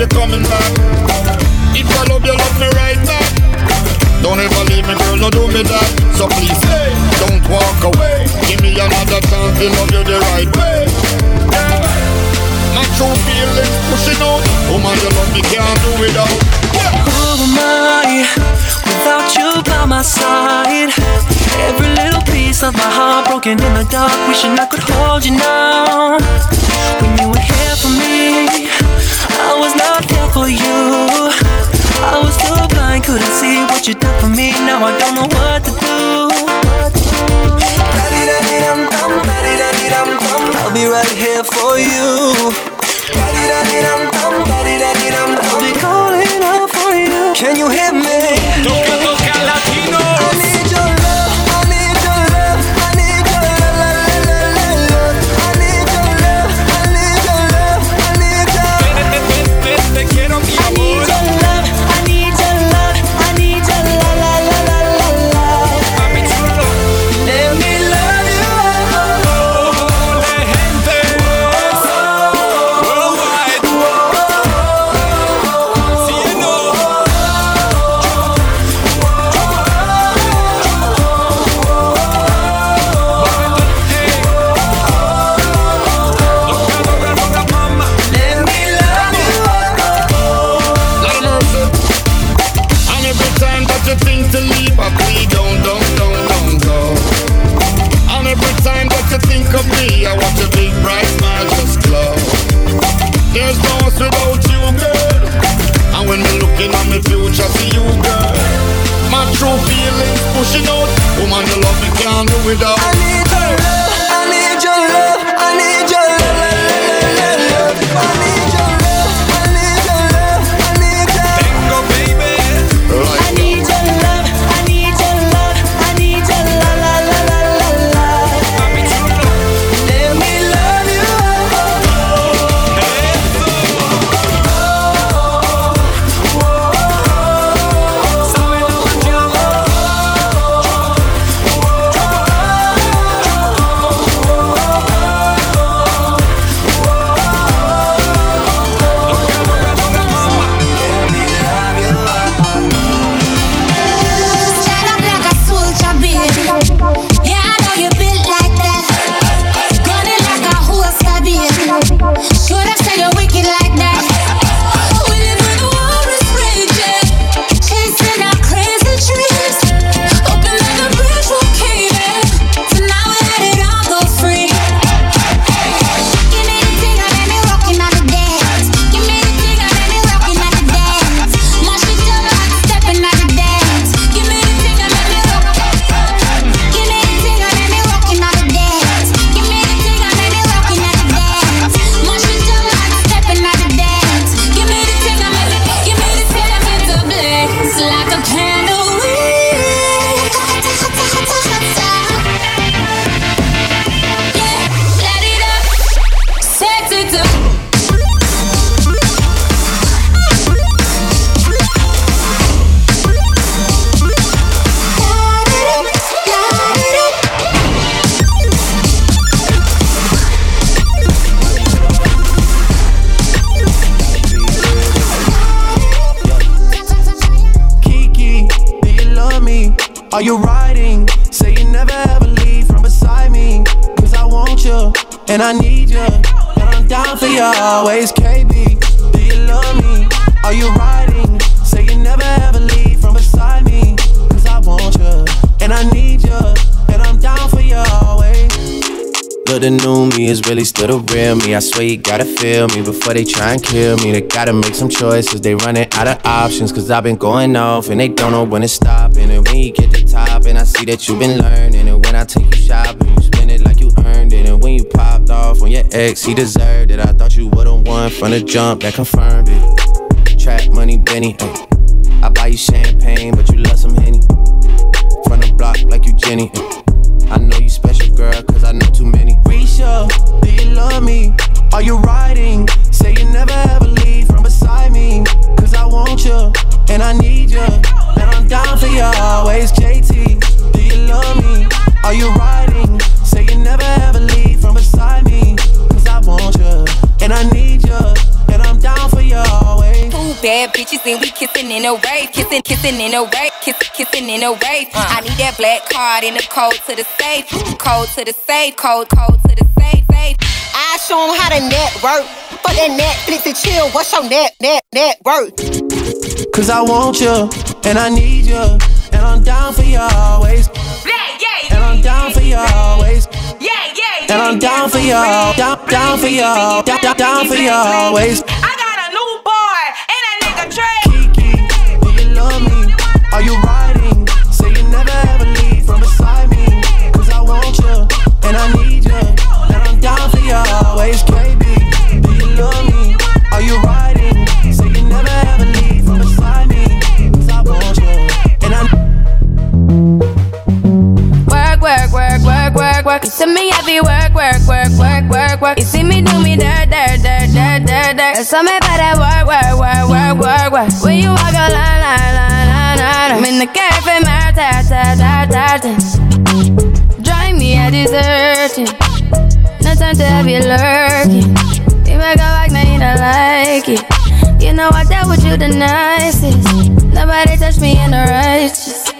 you're coming back. If I love you, love me right back. Don't ever leave me, girl, no do me that. So please, hey, don't walk away. Give me another chance to love you the right way. Yeah. My true feelings pushing out. Oh my, you love me, can't do without. Who am I without you by my side? Every little piece of my heart broken in the dark, wishing I could hold you now. When you were here for me. I was not there for you. I was too blind, couldn't see what you done for me. Now I don't know what to do. I'll be right here for you. Really still the real me. I want you and i need you and i'm down for you always letting know me is really still the real me i swear you gotta feel me before they try and kill me. They gotta make some choices. They running out of options. Cause I've been going off and they don't know when to stop. And when you get to top, and I see that you've been learning. And when I take you shopping, earned it. And when you popped off on your ex, he deserved it. I thought you would've won from the jump that confirmed it. Trap money, Benny. I buy you champagne, but you love some Henny. From the block like you Jenny. I know you special, girl, cause I know too many. Risha, do you love me? Are you riding? Say you never ever leave from beside me. Cause I want you, and I need you. And I'm down for you always, JT. Do you love me? Are you riding? Say you never ever leave from beside me. Cause I want you, and I need you. And I'm down for you always. Two bad bitches, and we kissing kissing in a wave, kissing, kissing in a wave, kissing, kissing in a wave. Uh. I need that black card in the code to the safe, code to the safe, code, code to the safe, safe. I show them how to network. For that Netflix and chill, what's your net, net, net worth? Cause I want you, and I need you, and I'm down for you always. Yeah, yeah, and I'm down for you always. Yeah, yeah, and I'm down for you, down, down for you, down, down, down for y'all always. I got a new boy, and a nigga Trey. Kiki, do you love me? Are you riding? Say you never ever leave from beside me. Cause I want you, and I need you, and I'm down for you always. KB, do you love me? You see me heavy work, work, work, work, work, work. You see me do me dirt, dirt, dirt, dirt, dirt, dirt. So me better work, work, work, work, work, work. When you walk a line, line, line, line, line. I'm in the cafe, my ta, ta, ta, ta, ta. Drive me a deserting. No time to have you lurking. You make a back, now you don't like it. You know I dealt with you the nicest. Nobody touched me in the righteous.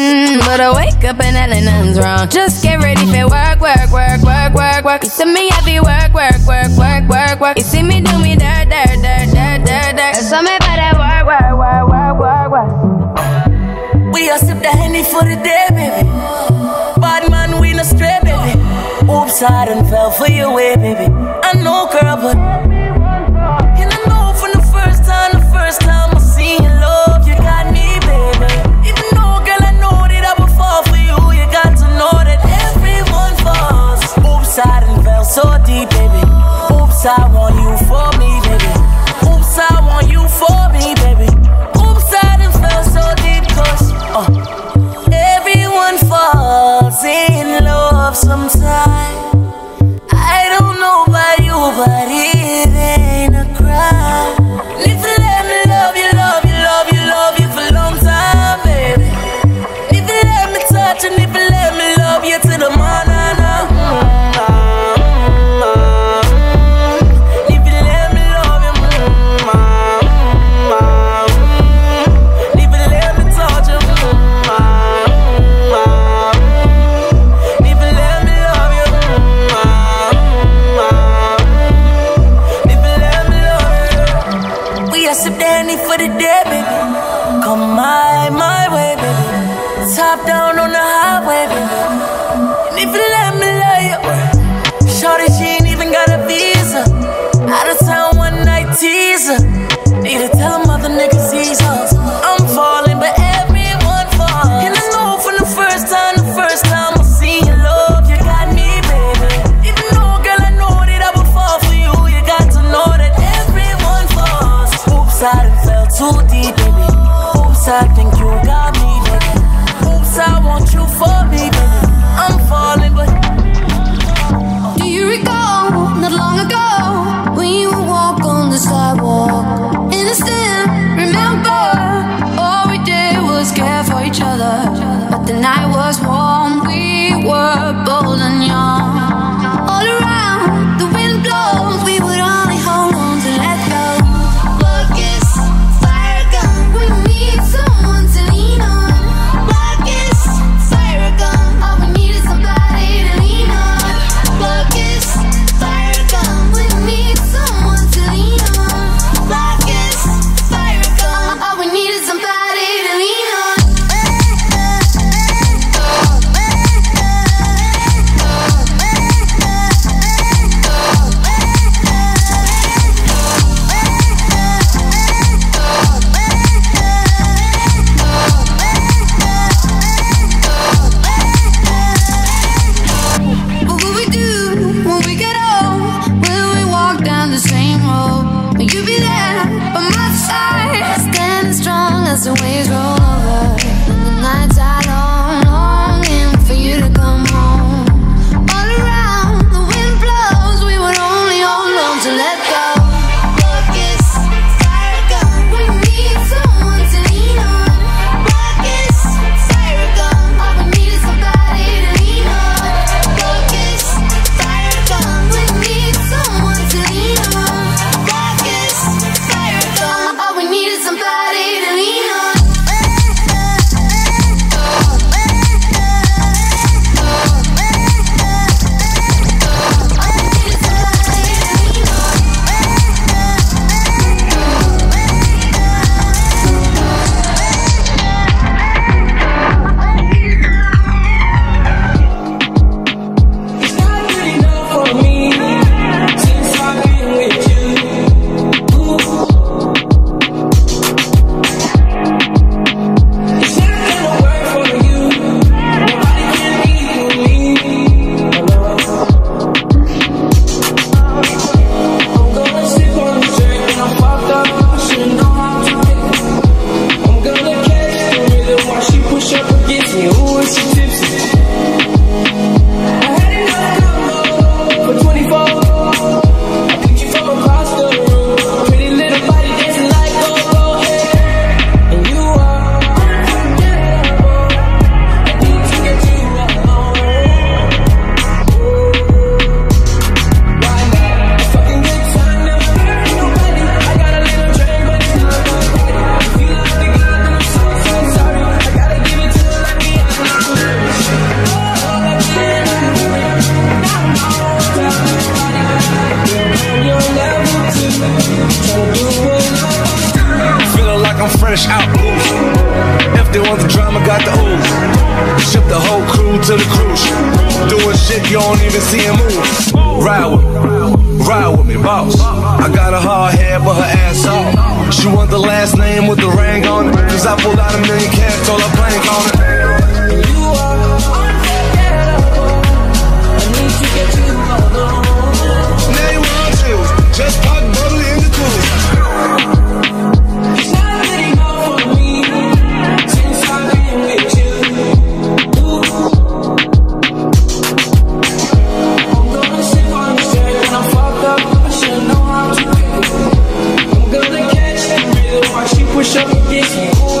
But I wake up and hell nothing's wrong. Just get ready for work, work, work, work, work, work. You see me heavy work, work, work, work, work, work. You see me do me dirt, dirt, dirt, dirt, dirt, dirt. So me better work, work, work, work, work, work. We all sip the henny for the day, baby. Bad man, we no stray, baby. Oops, I done fell for your way, baby. I know, girl, but too deep, baby. Oops, I think you got me, baby. Oops, I want you for me, boss. I got a hard head, but her ass off. She want the last name with the ring on it. Cause I pulled out a million cash, told her blank on it. Push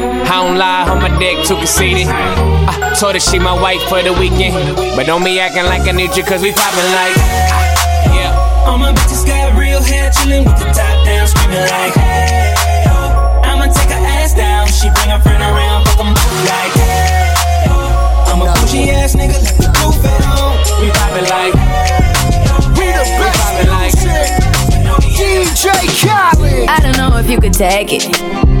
I don't lie, on my dick too conceited. I told her she my wife for the weekend. But don't be acting like I need you, cause we poppin' like. ah, Yeah. All my bitches got real hair, chillin' with the top down, screaming like, hey, yo. I'ma take her ass down. She bring her friend around, fuck them both like, hey, yo. I'm a bougie ass nigga, like the roof at home. We poppin' like. We the We best poppin' like. DJ Khaled. I don't know if you could take it.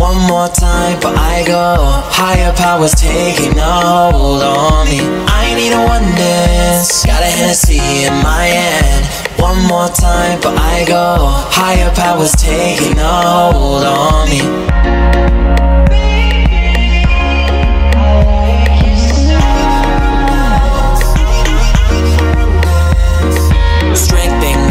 One more time, but I go. Higher powers taking a hold on me. I need a one dance. Got a Hennessy in my hand. One more time, but I go. Higher powers taking a hold on me. Strength and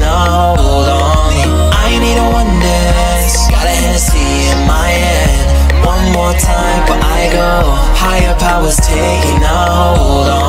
不懂。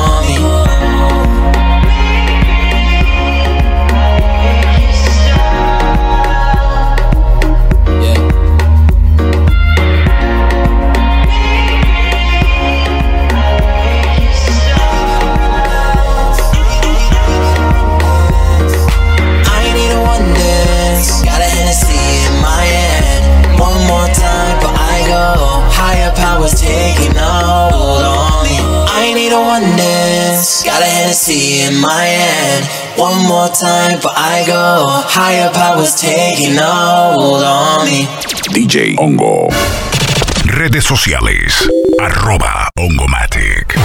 One more time before I go. Higher powers taking hold on me. DJ Hongo. Redes sociales. Arroba Ongomatic.